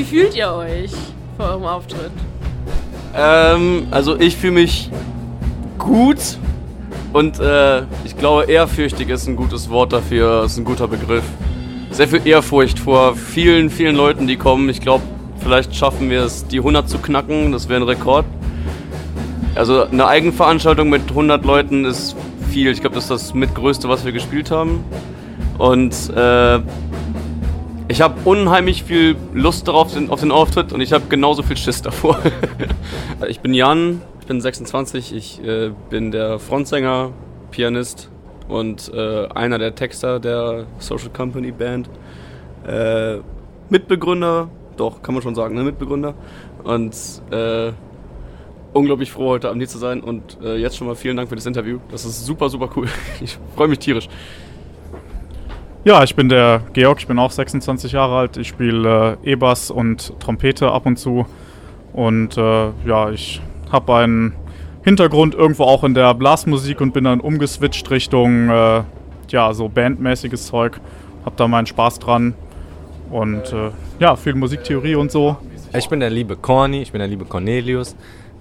wie fühlt ihr euch vor eurem Auftritt? Ähm, also ich fühle mich gut und äh, ich glaube ehrfürchtig ist ein gutes Wort dafür, ist ein guter Begriff. Sehr viel Ehrfurcht vor vielen, vielen Leuten, die kommen. Ich glaube, vielleicht schaffen wir es, die 100 zu knacken, das wäre ein Rekord. Also eine Eigenveranstaltung mit 100 Leuten ist viel. Ich glaube, das ist das mitgrößte, was wir gespielt haben. Und äh, ich habe unheimlich viel Lust darauf auf den Auftritt und ich habe genauso viel Schiss davor. ich bin Jan, ich bin 26, ich äh, bin der Frontsänger, Pianist und äh, einer der Texter der Social Company Band. Äh, Mitbegründer, doch, kann man schon sagen, ne? Mitbegründer. Und äh, unglaublich froh, heute Abend hier zu sein und äh, jetzt schon mal vielen Dank für das Interview. Das ist super, super cool. Ich freue mich tierisch. Ja, ich bin der Georg, ich bin auch 26 Jahre alt. Ich spiele äh, E-Bass und Trompete ab und zu. Und äh, ja, ich habe einen Hintergrund irgendwo auch in der Blasmusik und bin dann umgeswitcht Richtung äh, ja, so bandmäßiges Zeug. Hab da meinen Spaß dran. Und äh, ja, viel Musiktheorie und so. Ich bin der liebe Corny, ich bin der liebe Cornelius.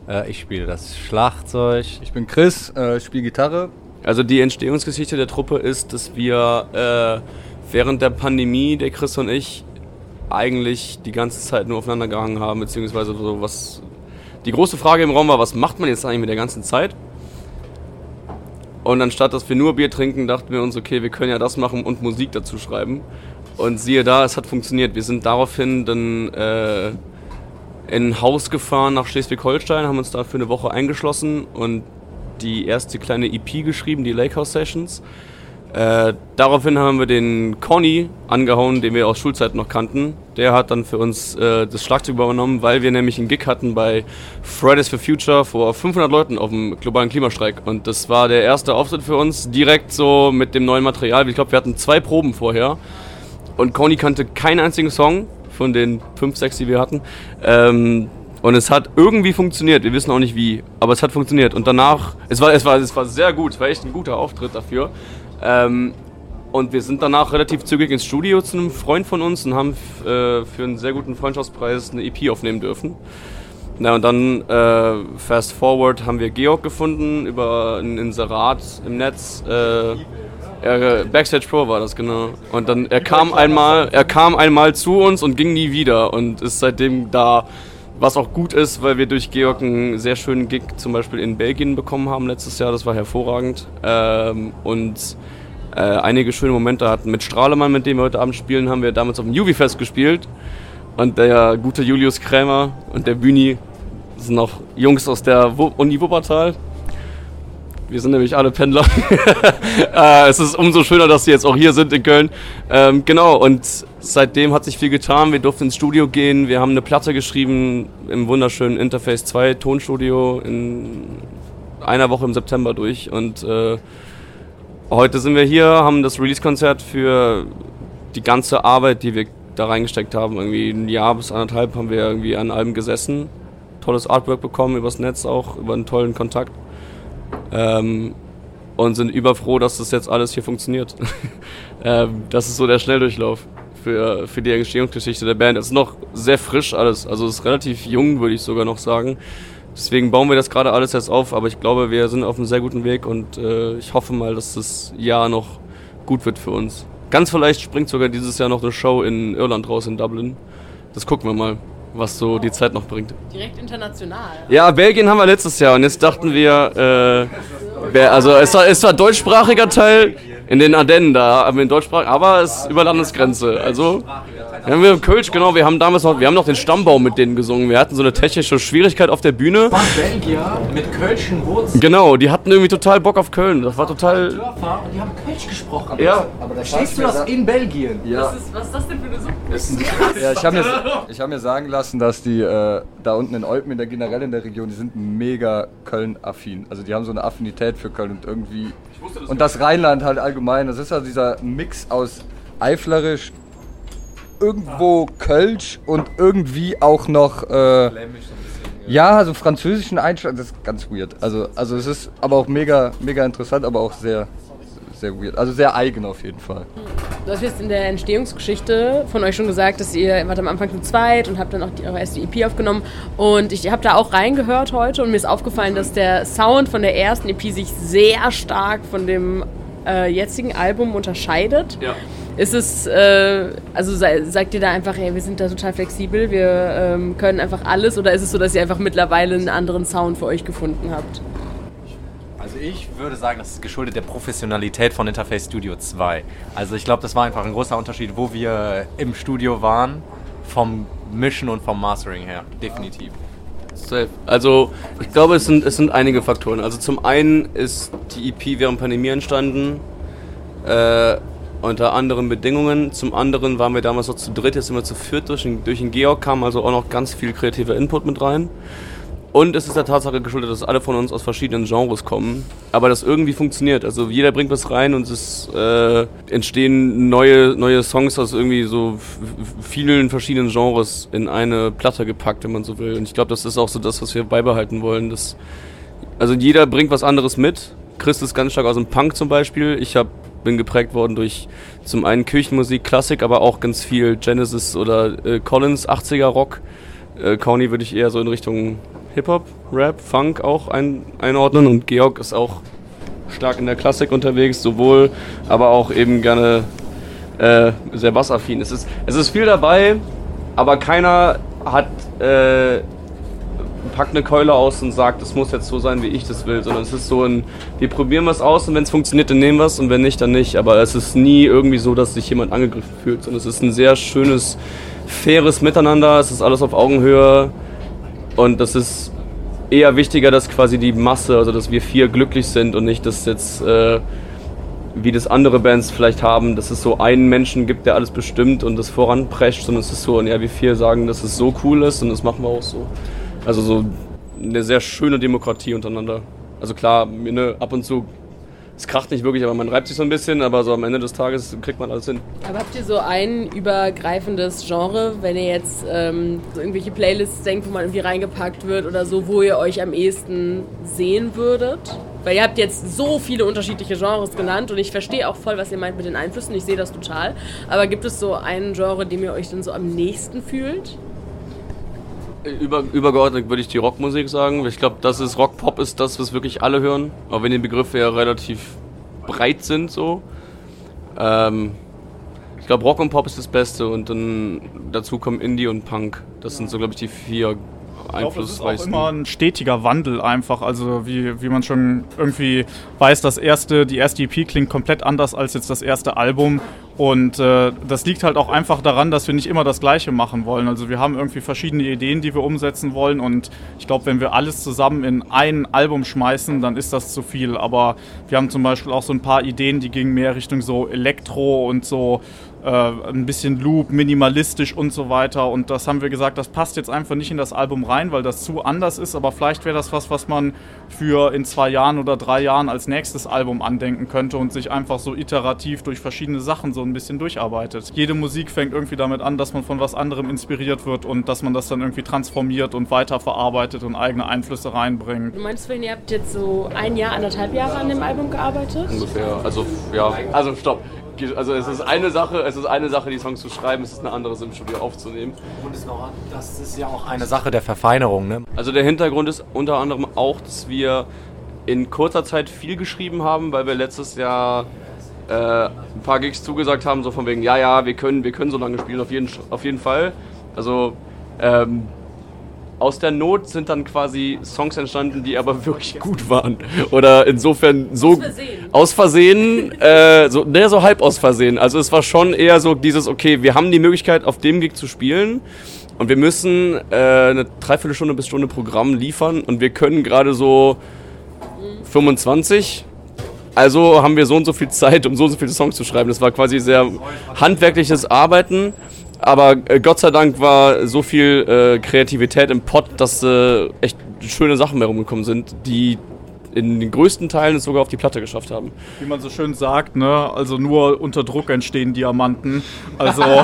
Äh, ich spiele das Schlagzeug. Ich bin Chris, äh, ich spiele Gitarre. Also die Entstehungsgeschichte der Truppe ist, dass wir äh, während der Pandemie, der Chris und ich, eigentlich die ganze Zeit nur aufeinander gehangen haben, beziehungsweise so was. Die große Frage im Raum war, was macht man jetzt eigentlich mit der ganzen Zeit? Und anstatt dass wir nur Bier trinken, dachten wir uns, okay, wir können ja das machen und Musik dazu schreiben. Und siehe da, es hat funktioniert. Wir sind daraufhin dann äh, in ein Haus gefahren nach Schleswig-Holstein, haben uns da für eine Woche eingeschlossen und die erste kleine EP geschrieben, die Lake House Sessions. Äh, daraufhin haben wir den Conny angehauen, den wir aus Schulzeiten noch kannten. Der hat dann für uns äh, das Schlagzeug übernommen, weil wir nämlich einen Gig hatten bei Fridays for Future vor 500 Leuten auf dem globalen Klimastreik. Und das war der erste Auftritt für uns, direkt so mit dem neuen Material. Ich glaube, wir hatten zwei Proben vorher. Und Conny kannte keinen einzigen Song von den fünf, sechs, die wir hatten. Ähm, und es hat irgendwie funktioniert. Wir wissen auch nicht wie, aber es hat funktioniert. Und danach, es war, es war, es war sehr gut. Es war echt ein guter Auftritt dafür. Ähm, und wir sind danach relativ zügig ins Studio zu einem Freund von uns und haben äh, für einen sehr guten Freundschaftspreis eine EP aufnehmen dürfen. Na und dann äh, fast forward haben wir Georg gefunden über ein Inserat im Netz. Äh, er, Backstage Pro war das genau. Und dann er kam einmal, er kam einmal zu uns und ging nie wieder und ist seitdem da. Was auch gut ist, weil wir durch Georg einen sehr schönen Gig zum Beispiel in Belgien bekommen haben letztes Jahr. Das war hervorragend. Ähm, und äh, einige schöne Momente hatten. Mit Strahlemann, mit dem wir heute Abend spielen, haben wir damals auf dem Juvi-Fest gespielt. Und der gute Julius Krämer und der Bühni sind noch Jungs aus der Uni Wuppertal. Wir sind nämlich alle Pendler. äh, es ist umso schöner, dass sie jetzt auch hier sind in Köln. Ähm, genau, und seitdem hat sich viel getan. Wir durften ins Studio gehen. Wir haben eine Platte geschrieben im wunderschönen Interface 2 Tonstudio in einer Woche im September durch. Und äh, heute sind wir hier, haben das Release-Konzert für die ganze Arbeit, die wir da reingesteckt haben. Irgendwie ein Jahr bis anderthalb haben wir irgendwie an Alben gesessen. Tolles Artwork bekommen übers Netz auch, über einen tollen Kontakt. Ähm, und sind überfroh, dass das jetzt alles hier funktioniert. ähm, das ist so der Schnelldurchlauf für, für die Entstehungsgeschichte der Band. Es ist noch sehr frisch alles, also es ist relativ jung, würde ich sogar noch sagen. Deswegen bauen wir das gerade alles jetzt auf, aber ich glaube, wir sind auf einem sehr guten Weg und äh, ich hoffe mal, dass das Jahr noch gut wird für uns. Ganz vielleicht springt sogar dieses Jahr noch eine Show in Irland raus, in Dublin. Das gucken wir mal was so die Zeit noch bringt. Direkt international. Ja, Belgien haben wir letztes Jahr und jetzt dachten wir, äh, also es war, es war deutschsprachiger Teil in den Ardennen da, aber in Deutschsprach, aber es ist über Landesgrenze. Also ja, wir haben Kölsch, genau, wir haben damals noch, wir haben noch den Stammbaum mit denen gesungen. Wir hatten so eine technische Schwierigkeit auf der Bühne. Von Belgier mit Kölschen Wurzeln. Genau, die hatten irgendwie total Bock auf Köln. Das war total. Dörfer und die haben Kölsch gesprochen. Ja. Aber da Verstehst du das in Belgien? Ja. Was ist, was ist das denn für eine Suppe? Ja, ich habe mir, ich hab mir sagen lassen, dass die äh, da unten in Olpen, in der generell in der Region, die sind mega Köln-affin. Also die haben so eine Affinität für Köln und irgendwie. und das Rheinland halt allgemein. Das ist also dieser Mix aus Eiflerisch, irgendwo Kölsch und irgendwie auch noch. Äh, ja, also französischen Einschlag, das ist ganz weird. Also, also es ist aber auch mega, mega interessant, aber auch sehr, sehr weird. Also sehr eigen auf jeden Fall. Du hast jetzt in der Entstehungsgeschichte von euch schon gesagt, dass ihr wart am Anfang zu zweit und habt dann auch die, eure erste EP aufgenommen. Und ich habe da auch reingehört heute und mir ist aufgefallen, dass der Sound von der ersten EP sich sehr stark von dem äh, jetzigen Album unterscheidet. Ja. Ist es, äh, also sagt ihr da einfach, ey, wir sind da total flexibel, wir ähm, können einfach alles oder ist es so, dass ihr einfach mittlerweile einen anderen Sound für euch gefunden habt? Also ich würde sagen, das ist geschuldet der Professionalität von Interface Studio 2. Also ich glaube, das war einfach ein großer Unterschied, wo wir im Studio waren, vom Mischen und vom Mastering her. Definitiv. Safe. Also ich glaube, es sind, es sind einige Faktoren. Also zum einen ist die EP während Pandemie entstanden, äh, unter anderen Bedingungen. Zum anderen waren wir damals noch zu dritt, jetzt sind wir zu viert. Durch den, durch den Georg kam also auch noch ganz viel kreativer Input mit rein. Und es ist der Tatsache geschuldet, dass alle von uns aus verschiedenen Genres kommen, aber das irgendwie funktioniert. Also jeder bringt was rein und es äh, entstehen neue, neue Songs aus irgendwie so vielen verschiedenen Genres in eine Platte gepackt, wenn man so will. Und ich glaube, das ist auch so das, was wir beibehalten wollen. Dass, also jeder bringt was anderes mit. Chris ist ganz stark aus dem Punk zum Beispiel. Ich hab, bin geprägt worden durch zum einen Kirchenmusik, Klassik, aber auch ganz viel Genesis oder äh, Collins, 80er Rock. Äh, Conny würde ich eher so in Richtung Hip-Hop, Rap, Funk auch ein, einordnen und Georg ist auch stark in der Klassik unterwegs, sowohl, aber auch eben gerne äh, sehr bassaffin. Es ist, es ist viel dabei, aber keiner hat äh, packt eine Keule aus und sagt, es muss jetzt so sein, wie ich das will, sondern es ist so ein, wir probieren was aus und wenn es funktioniert, dann nehmen wir es und wenn nicht, dann nicht. Aber es ist nie irgendwie so, dass sich jemand angegriffen fühlt, sondern es ist ein sehr schönes, faires Miteinander, es ist alles auf Augenhöhe und das ist eher wichtiger, dass quasi die Masse, also dass wir vier glücklich sind und nicht, dass jetzt, äh, wie das andere Bands vielleicht haben, dass es so einen Menschen gibt, der alles bestimmt und das voranprescht, sondern es ist so, und ja, wir vier sagen, dass es so cool ist und das machen wir auch so. Also so eine sehr schöne Demokratie untereinander. Also klar, ne, ab und zu, es kracht nicht wirklich, aber man reibt sich so ein bisschen, aber so am Ende des Tages kriegt man alles hin. Aber habt ihr so ein übergreifendes Genre, wenn ihr jetzt ähm, so irgendwelche Playlists denkt, wo man irgendwie reingepackt wird oder so, wo ihr euch am ehesten sehen würdet? Weil ihr habt jetzt so viele unterschiedliche Genres genannt und ich verstehe auch voll, was ihr meint mit den Einflüssen. Ich sehe das total. Aber gibt es so ein Genre, dem ihr euch dann so am nächsten fühlt? Über, übergeordnet würde ich die Rockmusik sagen. Ich glaube, das ist Rock-Pop ist das, was wirklich alle hören. Auch wenn die Begriffe ja relativ breit sind so. Ähm, ich glaube, Rock und Pop ist das Beste und dann dazu kommen Indie und Punk. Das sind so, glaube ich, die vier Ich glaube, es ist auch einflussreichsten. immer ein stetiger Wandel einfach. Also wie, wie man schon irgendwie weiß, das erste, die erste EP klingt komplett anders als jetzt das erste Album. Und äh, das liegt halt auch einfach daran, dass wir nicht immer das Gleiche machen wollen. Also wir haben irgendwie verschiedene Ideen, die wir umsetzen wollen. Und ich glaube, wenn wir alles zusammen in ein Album schmeißen, dann ist das zu viel. Aber wir haben zum Beispiel auch so ein paar Ideen, die gingen mehr Richtung so Elektro und so ein bisschen Loop, minimalistisch und so weiter. Und das haben wir gesagt, das passt jetzt einfach nicht in das Album rein, weil das zu anders ist. Aber vielleicht wäre das was, was man für in zwei Jahren oder drei Jahren als nächstes Album andenken könnte und sich einfach so iterativ durch verschiedene Sachen so ein bisschen durcharbeitet. Jede Musik fängt irgendwie damit an, dass man von was anderem inspiriert wird und dass man das dann irgendwie transformiert und weiterverarbeitet und eigene Einflüsse reinbringt. Du meinst, wenn ihr habt jetzt so ein Jahr, anderthalb Jahre an dem Album gearbeitet? ungefähr. Also ja, also stopp. Also es ist eine Sache, es ist eine Sache, die Songs zu schreiben, es ist eine andere, sie im Studio aufzunehmen. Und es noch, das ist ja auch eine Sache der Verfeinerung, ne? Also der Hintergrund ist unter anderem auch, dass wir in kurzer Zeit viel geschrieben haben, weil wir letztes Jahr äh, ein paar Gigs zugesagt haben, so von wegen, ja, ja, wir können, wir können so lange spielen, auf jeden, auf jeden Fall. Also ähm, aus der Not sind dann quasi Songs entstanden, die aber wirklich gut waren. Oder insofern so Aus Versehen. aus Versehen, äh, so, ne, so halb aus Versehen. Also es war schon eher so dieses, okay, wir haben die Möglichkeit, auf dem Gig zu spielen und wir müssen äh, eine Dreiviertelstunde bis Stunde Programm liefern und wir können gerade so 25. Also haben wir so und so viel Zeit, um so und so viele Songs zu schreiben. Das war quasi sehr handwerkliches Arbeiten. Aber äh, Gott sei Dank war so viel äh, Kreativität im Pott, dass äh, echt schöne Sachen herumgekommen sind, die in den größten Teilen es sogar auf die Platte geschafft haben. Wie man so schön sagt, ne? Also nur unter Druck entstehen Diamanten. Also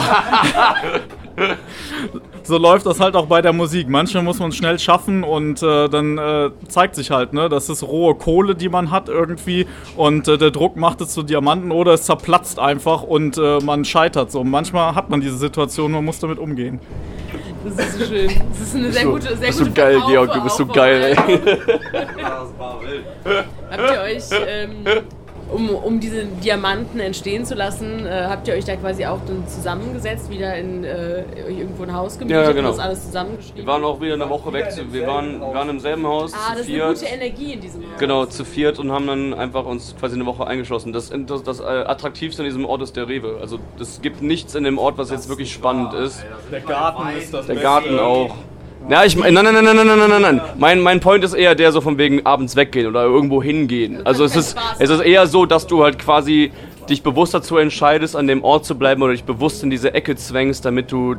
so läuft das halt auch bei der Musik. Manchmal muss man es schnell schaffen und äh, dann äh, zeigt sich halt, ne, das ist rohe Kohle, die man hat irgendwie und äh, der Druck macht es zu Diamanten oder es zerplatzt einfach und äh, man scheitert so. Manchmal hat man diese Situation, man muss damit umgehen. Das ist so schön. Das ist eine sehr so- gute, sehr bist gute du geil, Verkauf- Georg, du bist so geil, ey. Habt ihr euch, ähm, um, um diese Diamanten entstehen zu lassen, äh, habt ihr euch da quasi auch dann zusammengesetzt, wieder in äh, euch irgendwo ein Haus gemietet Ja, genau. und das alles zusammengeschrieben? Wir waren auch wieder eine Woche weg. zu- Wir waren, wir waren im selben Haus, ah, zu das ist eine viert. gute Energie in diesem Haus. Genau, zu viert und haben dann einfach uns quasi eine Woche eingeschlossen. Das, das, das äh, Attraktivste an diesem Ort ist der Rewe. Also es gibt nichts in dem Ort, was jetzt wirklich spannend ist. Der Garten ist das Der Garten auch. Ja, ich nein, nein, nein, nein, nein, nein, nein, nein. Mein, mein Point ist eher der so von wegen abends weggehen oder irgendwo hingehen. Also es ist, es ist eher so, dass du halt quasi dich bewusst dazu entscheidest, an dem Ort zu bleiben oder dich bewusst in diese Ecke zwängst, damit du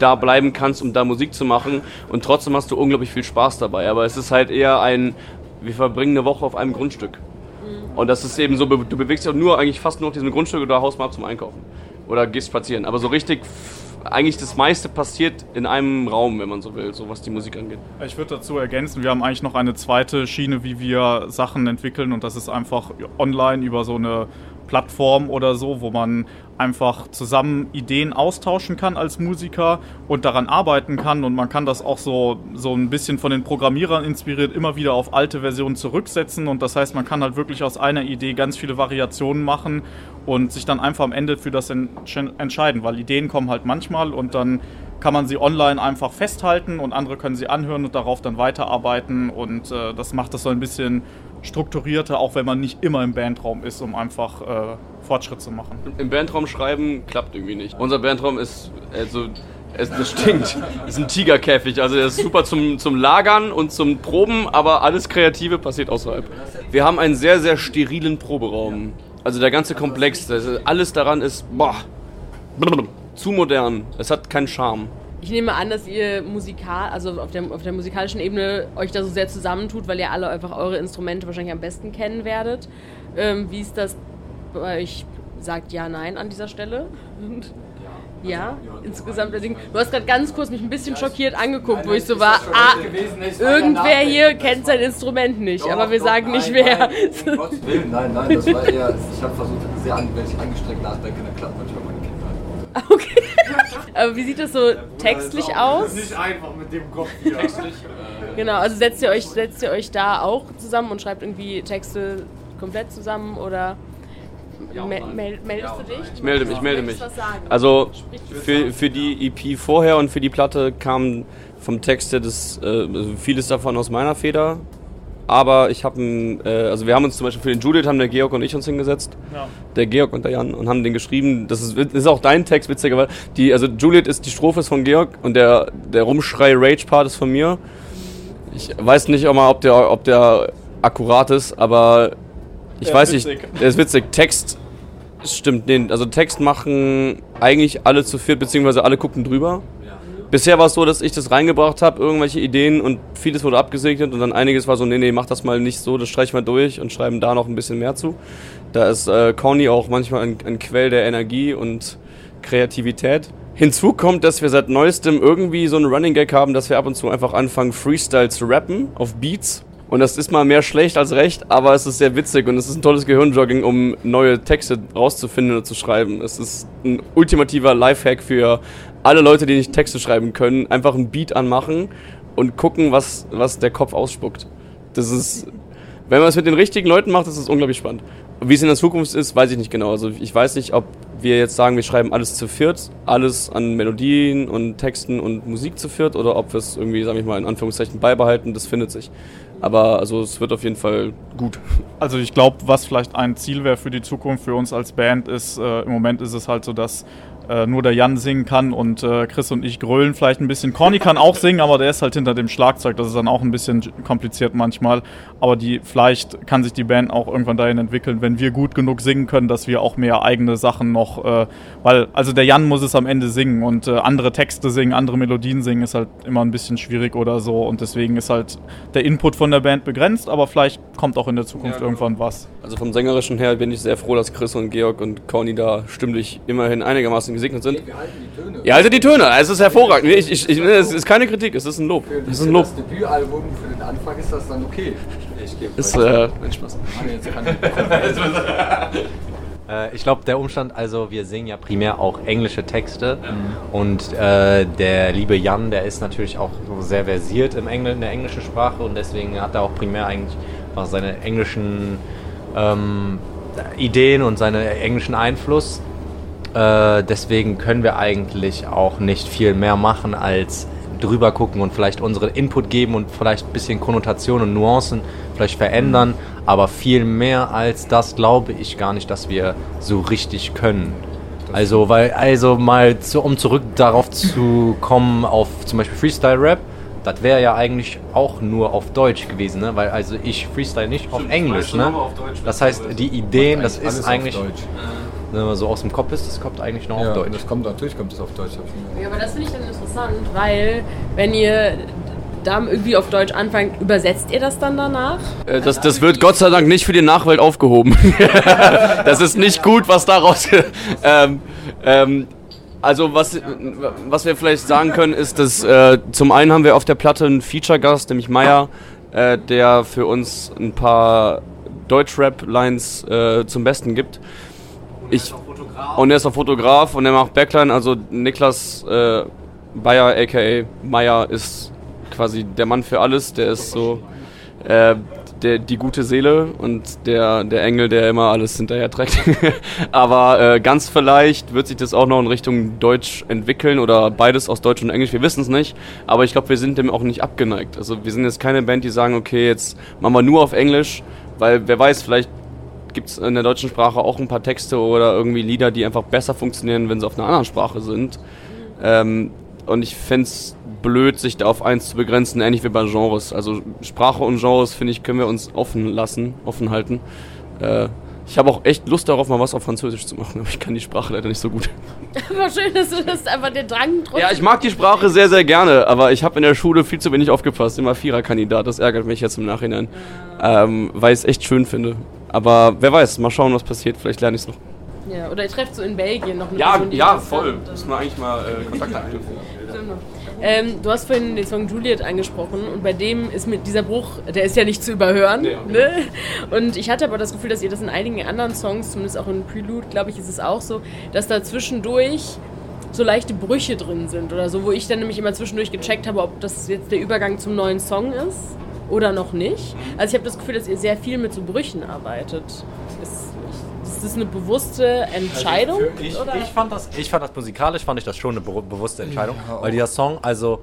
da bleiben kannst, um da Musik zu machen. Und trotzdem hast du unglaublich viel Spaß dabei. Aber es ist halt eher ein, wir verbringen eine Woche auf einem Grundstück. Und das ist eben so, du bewegst dich auch nur eigentlich fast nur auf diesem Grundstück oder haust mal ab zum Einkaufen. Oder gehst spazieren. Aber so richtig, eigentlich das meiste passiert in einem Raum, wenn man so will, so was die Musik angeht. Ich würde dazu ergänzen, wir haben eigentlich noch eine zweite Schiene, wie wir Sachen entwickeln und das ist einfach online über so eine Plattform oder so, wo man einfach zusammen Ideen austauschen kann als Musiker und daran arbeiten kann. Und man kann das auch so, so ein bisschen von den Programmierern inspiriert immer wieder auf alte Versionen zurücksetzen. Und das heißt, man kann halt wirklich aus einer Idee ganz viele Variationen machen und sich dann einfach am Ende für das entsch- entscheiden, weil Ideen kommen halt manchmal und dann kann man sie online einfach festhalten und andere können sie anhören und darauf dann weiterarbeiten. Und äh, das macht das so ein bisschen strukturierter, auch wenn man nicht immer im Bandraum ist, um einfach äh, Fortschritt zu machen. Im Bandraum schreiben klappt irgendwie nicht. Unser Bandraum ist, also, es, das stinkt. ist ein Tigerkäfig. Also, der ist super zum, zum Lagern und zum Proben, aber alles Kreative passiert außerhalb. Wir haben einen sehr, sehr sterilen Proberaum. Also, der ganze Komplex, alles daran ist, boah, zu modern. Es hat keinen Charme. Ich nehme an, dass ihr musikal, also auf der, auf der musikalischen Ebene euch da so sehr zusammentut, weil ihr alle einfach eure Instrumente wahrscheinlich am besten kennen werdet. Ähm, wie ist das bei euch? Sagt ja, nein an dieser Stelle. Ja, insgesamt. das Ding. Du hast gerade ganz kurz mich ein bisschen schockiert angeguckt, wo ich so war, ah, irgendwer hier kennt sein Instrument nicht, aber wir sagen nicht wer. Um Gottes Willen, nein, nein, das war eher, ich habe versucht, sehr an, wenn ich angestrengt nachdenke, dann klappt manchmal. Okay. Aber wie sieht das so textlich aus? einfach mit dem Kopf hier. Genau, also setzt ihr euch, setzt ihr euch da auch zusammen und schreibt irgendwie Texte komplett zusammen oder mel mel meldest du dich? Ich melde mich, ich melde mich. Also für, für die EP vorher und für die Platte kam vom Text her das, äh, vieles davon aus meiner Feder. Aber ich habe, äh, also wir haben uns zum Beispiel für den Judith, haben der Georg und ich uns hingesetzt. Ja. Der Georg und der Jan und haben den geschrieben. Das ist, ist auch dein Text, witzigerweise. Die, also Juliet ist die Strophe ist von Georg und der, der Rumschrei-Rage-Part ist von mir. Ich weiß nicht auch mal, ob der, ob der akkurat ist, aber ich Der weiß nicht. Der ist witzig. Text stimmt, nee, also Text machen eigentlich alle zu viert, beziehungsweise alle gucken drüber. Bisher war es so, dass ich das reingebracht habe, irgendwelche Ideen und vieles wurde abgesegnet und dann einiges war so, nee, nee, mach das mal nicht so, das streichen wir durch und schreiben da noch ein bisschen mehr zu. Da ist äh, Conny auch manchmal ein, ein Quell der Energie und Kreativität. Hinzu kommt, dass wir seit neuestem irgendwie so einen Running Gag haben, dass wir ab und zu einfach anfangen, Freestyle zu rappen auf Beats. Und das ist mal mehr schlecht als recht, aber es ist sehr witzig und es ist ein tolles Gehirnjogging, um neue Texte rauszufinden und zu schreiben. Es ist ein ultimativer Lifehack für alle Leute, die nicht Texte schreiben können. Einfach einen Beat anmachen und gucken, was, was der Kopf ausspuckt. Das ist, wenn man es mit den richtigen Leuten macht, ist es unglaublich spannend. Wie es in der Zukunft ist, weiß ich nicht genau. Also ich weiß nicht, ob wir jetzt sagen, wir schreiben alles zu viert, alles an Melodien und Texten und Musik zu viert, oder ob wir es irgendwie, sag ich mal, in Anführungszeichen beibehalten, das findet sich. Aber also es wird auf jeden Fall gut. Also ich glaube, was vielleicht ein Ziel wäre für die Zukunft für uns als Band ist, äh, im Moment ist es halt so, dass äh, nur der Jan singen kann und äh, Chris und ich grölen vielleicht ein bisschen. Conny kann auch singen, aber der ist halt hinter dem Schlagzeug. Das ist dann auch ein bisschen kompliziert manchmal. Aber die, vielleicht kann sich die Band auch irgendwann dahin entwickeln, wenn wir gut genug singen können, dass wir auch mehr eigene Sachen noch, äh, weil, also der Jan muss es am Ende singen und äh, andere Texte singen, andere Melodien singen ist halt immer ein bisschen schwierig oder so und deswegen ist halt der Input von der Band begrenzt, aber vielleicht kommt auch in der Zukunft irgendwann was. Also vom Sängerischen her bin ich sehr froh, dass Chris und Georg und Conny da stimmlich immerhin einigermaßen aufgewachsen, gesegnet sind. Ja, also die Töne, es ist hervorragend. Ich, ich, ich, es ist keine Kritik, es ist ein Lob. Es ist ein Lob. Das Debütalbum für den Anfang ist das dann okay. Ist, äh, nein, Spaß. Äh, ich glaube, der Umstand, also wir singen ja primär auch englische Texte und äh, der liebe Jan, der ist natürlich auch so sehr versiert im Engl in der englischen Sprache und deswegen hat er auch primär eigentlich auch seine englischen ähm, Ideen und seinen englischen Einfluss. Äh, deswegen können wir eigentlich auch nicht viel mehr machen als drüber gucken und vielleicht unseren Input geben und vielleicht ein bisschen Konnotationen und Nuancen vielleicht verändern. Aber viel mehr als das glaube ich gar nicht, dass wir so richtig können. Also, weil, also mal zu, um zurück darauf zu kommen, auf zum Beispiel Freestyle Rap, das wäre ja eigentlich auch nur auf Deutsch gewesen, ne? Weil also ich freestyle nicht auf Englisch, ne? Das heißt, die Ideen, das ist eigentlich. Wenn man so aus dem Kopf ist, das kommt eigentlich noch Ja, auf und Deutsch. das kommt natürlich kommt das auf Deutsch. Ja, aber das finde ich dann interessant, weil wenn ihr da irgendwie auf Deutsch anfangt, übersetzt ihr das dann danach? Äh, Das, das wird Gott sei Dank nicht für die Nachwelt aufgehoben. das ist nicht gut, was daraus. ähm, ähm, also was, was wir vielleicht sagen können, ist, dass äh, zum einen haben wir auf der Platte einen Feature-Gast, nämlich Meier, äh, der für uns ein paar Deutsch-Rap-Lines äh, zum Besten gibt. Ich, und er ist auch Fotograf und er macht Backline, also Niklas äh, Bayer aka Meier ist quasi der Mann für alles, der ist so äh, der, die gute Seele und der, der Engel, der immer alles hinterher trägt. Aber äh, ganz vielleicht wird sich das auch noch in Richtung Deutsch entwickeln oder beides aus Deutsch und Englisch, wir wissen es nicht. Aber ich glaube, wir sind dem auch nicht abgeneigt. Also wir sind jetzt keine Band, die sagen, okay, jetzt machen wir nur auf Englisch, weil wer weiß, vielleicht gibt es in der deutschen Sprache auch ein paar Texte oder irgendwie Lieder, die einfach besser funktionieren, wenn sie auf einer anderen Sprache sind. Ähm, und ich fände es blöd, sich da auf eins zu begrenzen, ähnlich wie bei Genres. Also Sprache und Genres, finde ich, können wir uns offen lassen, offen halten. Äh, ich habe auch echt Lust darauf, mal was auf Französisch zu machen, aber ich kann die Sprache leider nicht so gut. Aber schön, dass du das einfach den Drang trotzdem. Ja, ich mag die Sprache sehr, sehr gerne, aber ich habe in der Schule viel zu wenig aufgepasst. Immer Viererkandidat, das ärgert mich jetzt im Nachhinein, ähm, weil ich es echt schön finde. Aber wer weiß, mal schauen, was passiert. Vielleicht lerne ich es noch. Ja, oder ihr trefft so in Belgien noch eine Ja, Person, ja, voll. Müssen wir eigentlich mal äh, Kontakt anknüpfen. Ähm, du hast vorhin den Song Juliet angesprochen und bei dem ist mit dieser Bruch, der ist ja nicht zu überhören. Nee. Ne? Und ich hatte aber das Gefühl, dass ihr das in einigen anderen Songs, zumindest auch in Prelude, glaube ich, ist es auch so, dass da zwischendurch so leichte Brüche drin sind oder so, wo ich dann nämlich immer zwischendurch gecheckt habe, ob das jetzt der Übergang zum neuen Song ist oder noch nicht. Also ich habe das Gefühl, dass ihr sehr viel mit so Brüchen arbeitet. Ist, ist das eine bewusste Entscheidung? Für- ich, oder? ich, fand das, ich fand das musikalisch, fand ich das schon eine be bewusste Entscheidung, weil dieser Song, also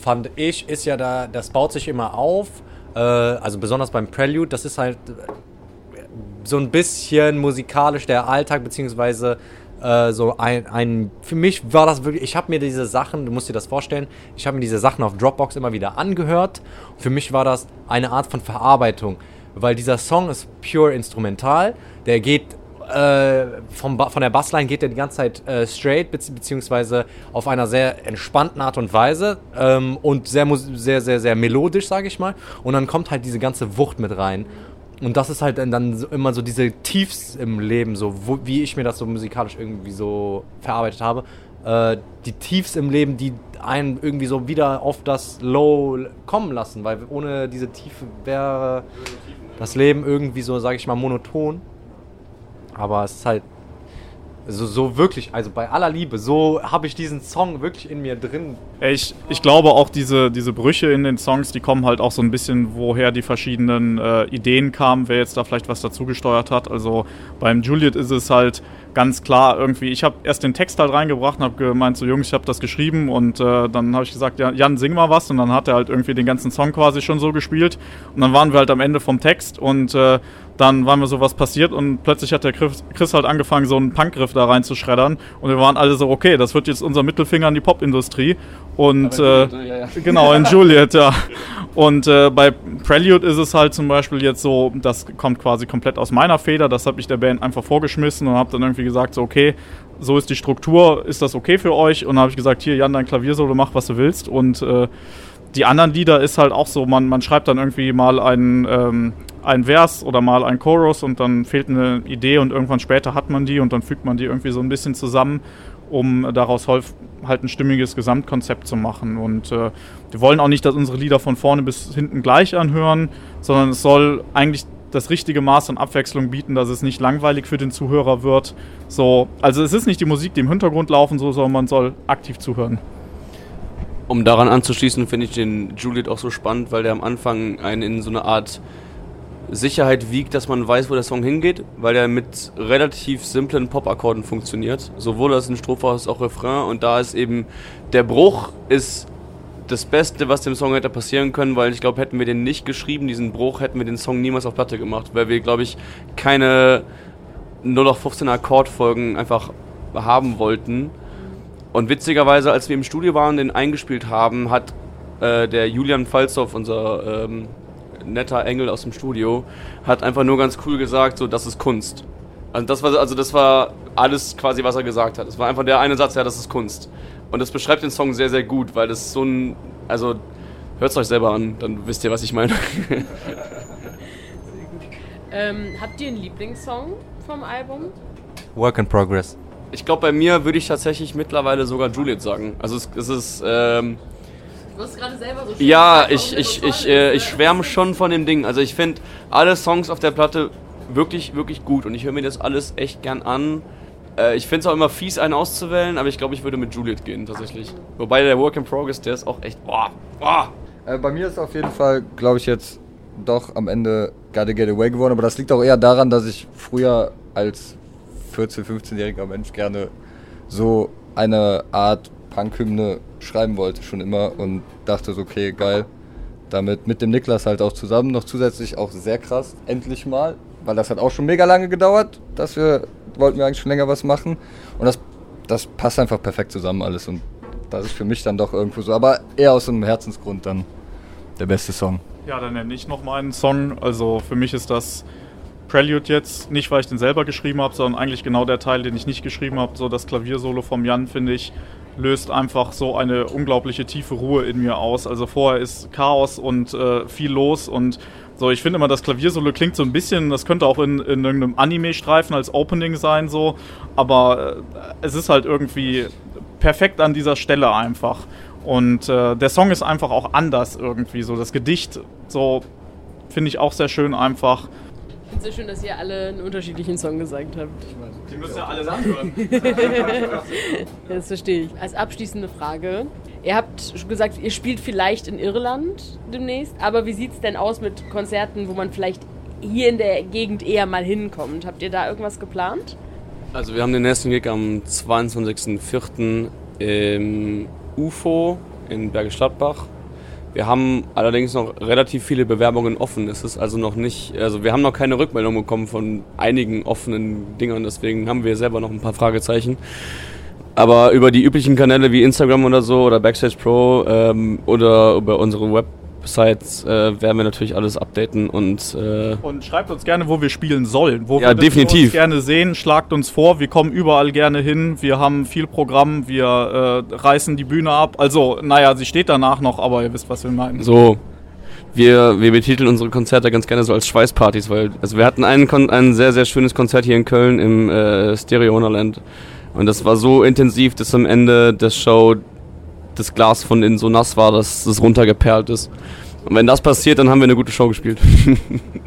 fand ich, ist ja da, das baut sich immer auf, äh, also besonders beim Prelude, das ist halt äh, so ein bisschen musikalisch der Alltag, beziehungsweise äh, so ein, ein, für mich war das wirklich, ich habe mir diese Sachen, du musst dir das vorstellen, ich habe mir diese Sachen auf Dropbox immer wieder angehört. Für mich war das eine Art von Verarbeitung, weil dieser Song ist pure instrumental, der geht äh, vom von der Bassline geht der die ganze Zeit äh, straight, bezieh beziehungsweise auf einer sehr entspannten Art und Weise ähm, und sehr, sehr, sehr, sehr melodisch, sage ich mal. Und dann kommt halt diese ganze Wucht mit rein. Und das ist halt dann, so immer so diese Tiefs im Leben, so wo, wie ich mir das so musikalisch irgendwie so verarbeitet habe. Äh, die Tiefs im Leben, die einen irgendwie so wieder auf das Low kommen lassen, weil ohne diese Tiefe wäre das Leben irgendwie so, sage ich mal, monoton. Aber es ist halt so, so wirklich, also bei aller Liebe, so habe ich diesen Song wirklich in mir drin. Ich, ich glaube auch diese, diese Brüche in den Songs, die kommen halt auch so ein bisschen, woher die verschiedenen äh, Ideen kamen, wer jetzt da vielleicht was dazu gesteuert hat. Also beim Juliet ist es halt ganz klar irgendwie, ich habe erst den Text halt reingebracht und habe gemeint, so Jungs, ich habe das geschrieben und äh, dann habe ich gesagt, ja, Jan, sing mal was und dann hat er halt irgendwie den ganzen Song quasi schon so gespielt und dann waren wir halt am Ende vom Text und äh, dann war mir sowas passiert und plötzlich hat der Chris, halt angefangen, so einen Punkgriff da rein zu schreddern und wir waren alle so, okay, das wird jetzt unser Mittelfinger an die Popindustrie und äh, ja, ja. genau, in Juliet, ja. Und äh, bei Prelude ist es halt zum Beispiel jetzt so, das kommt quasi komplett aus meiner Feder, das habe ich der Band einfach vorgeschmissen und habe dann irgendwie gesagt, so okay, so ist die Struktur, ist das okay für euch? Und dann habe ich gesagt, hier Jan, dein Klaviersolo, mach was du willst und äh, die anderen Lieder ist halt auch so, man, man schreibt dann irgendwie mal einen, ähm, einen Vers oder mal einen Chorus und dann fehlt eine Idee und irgendwann später hat man die und dann fügt man die irgendwie so ein bisschen zusammen. um daraus halt ein stimmiges Gesamtkonzept zu machen. Und äh, wir wollen auch nicht, dass unsere Lieder von vorne bis hinten gleich anhören, sondern es soll eigentlich das richtige Maß an Abwechslung bieten, dass es nicht langweilig für den Zuhörer wird. So, also es ist nicht die Musik, die im Hintergrund laufen soll, sondern man soll aktiv zuhören. Um daran anzuschließen, finde ich den Juliet auch so spannend, weil der am Anfang einen in so eine Art Sicherheit wiegt, dass man weiß, wo der Song hingeht, weil er mit relativ simplen Pop-Akkorden funktioniert. Sowohl als in Strophe als auch Refrain. Und da ist eben der Bruch ist das Beste, was dem Song hätte passieren können, weil ich glaube, hätten wir den nicht geschrieben, diesen Bruch, hätten wir den Song niemals auf Platte gemacht, weil wir, glaube ich, keine 0 auf 15 Akkordfolgen einfach haben wollten. Und witzigerweise, als wir im Studio waren und den eingespielt haben, hat äh, der Julian Falzow, unser ähm, netter Engel aus dem Studio, hat einfach nur ganz cool gesagt, so, das ist Kunst. Also das war, also das war alles quasi, was er gesagt hat. Es war einfach der eine Satz, ja, das ist Kunst. Und das beschreibt den Song sehr, sehr gut, weil das so ein, also hört es euch selber an, dann wisst ihr, was ich meine. ähm, habt ihr einen Lieblingssong vom Album? Work in Progress. Ich glaube, bei mir würde ich tatsächlich mittlerweile sogar Juliet sagen. Also es, es ist, ähm, Du hast gerade selber so schön Ja, gesagt, ich, ich, so ich, äh, ist, ich ne? schwärme schon von dem Ding. Also ich finde alle Songs auf der Platte wirklich, wirklich gut und ich höre mir das alles echt gern an. Äh, ich finde es auch immer fies, einen auszuwählen, aber ich glaube, ich würde mit Juliet gehen tatsächlich. Wobei der Work in Progress, der ist auch echt, boah, boah. Äh, bei mir ist auf jeden Fall, glaube ich, jetzt doch am Ende Gotta Get Away geworden. Aber das liegt auch eher daran, dass ich früher als 14-, 15-jähriger Mensch gerne so eine Art Punk-Hymne schreiben wollte, schon immer. Und dachte so, okay, geil. Damit mit dem Niklas halt auch zusammen, noch zusätzlich auch sehr krass, endlich mal. Weil das hat auch schon mega lange gedauert, dass wir, wollten wir eigentlich schon länger was machen. Und das, das passt einfach perfekt zusammen alles. Und das ist für mich dann doch irgendwo so. Aber eher aus einem Herzensgrund dann der beste Song. Ja, dann nenne ich noch mal einen Song. Also für mich ist das Prelude jetzt, nicht weil ich den selber geschrieben habe, sondern eigentlich genau der Teil, den ich nicht geschrieben habe. So das Klaviersolo vom Jan, finde ich, löst einfach so eine unglaubliche tiefe Ruhe in mir aus. Also vorher ist Chaos und äh, viel los und so, ich finde immer, das Klaviersolo klingt so ein bisschen, das könnte auch in, in irgendeinem Anime-Streifen als Opening sein, so, aber äh, es ist halt irgendwie perfekt an dieser Stelle einfach. Und äh, der Song ist einfach auch anders irgendwie, so das Gedicht, so finde ich auch sehr schön einfach. Ich finde es sehr schön, dass ihr alle einen unterschiedlichen Song gesagt habt. Die müssen ja alle nachhören. Das verstehe ich. Als abschließende Frage. Ihr habt schon gesagt, ihr spielt vielleicht in Irland demnächst, aber wie sieht es denn aus mit Konzerten, wo man vielleicht hier in der Gegend eher mal hinkommt? Habt ihr da irgendwas geplant? Also wir haben den nächsten Gig am 22.04. im UFO in Bergisch Gladbach. Wir haben allerdings noch relativ viele Bewerbungen offen. Es ist also noch nicht, also wir haben noch keine Rückmeldung bekommen von einigen offenen Dingern, deswegen haben wir selber noch ein paar Fragezeichen. Aber über die üblichen Kanäle wie Instagram oder so oder Backstage Pro ähm, oder über unsere Websites äh, werden wir natürlich alles updaten und äh, Und schreibt uns gerne, wo wir spielen sollen. Wo Ja, wir definitiv. uns gerne sehen, schlagt uns vor. Wir kommen überall gerne hin. Wir haben viel Programm. Wir äh, reißen die Bühne ab. Also, naja, sie steht danach noch, aber ihr wisst, was wir meinen. so. Wir, wir betiteln unsere Konzerte ganz gerne so als Schweißpartys, weil also wir hatten ein, Kon ein sehr, sehr schönes Konzert hier in Köln im äh, Stereo Wonderland. Und das war so intensiv, dass am Ende der Show das Glas von innen so nass war, dass es runtergeperlt ist. Und wenn das passiert, dann haben wir eine gute Show gespielt.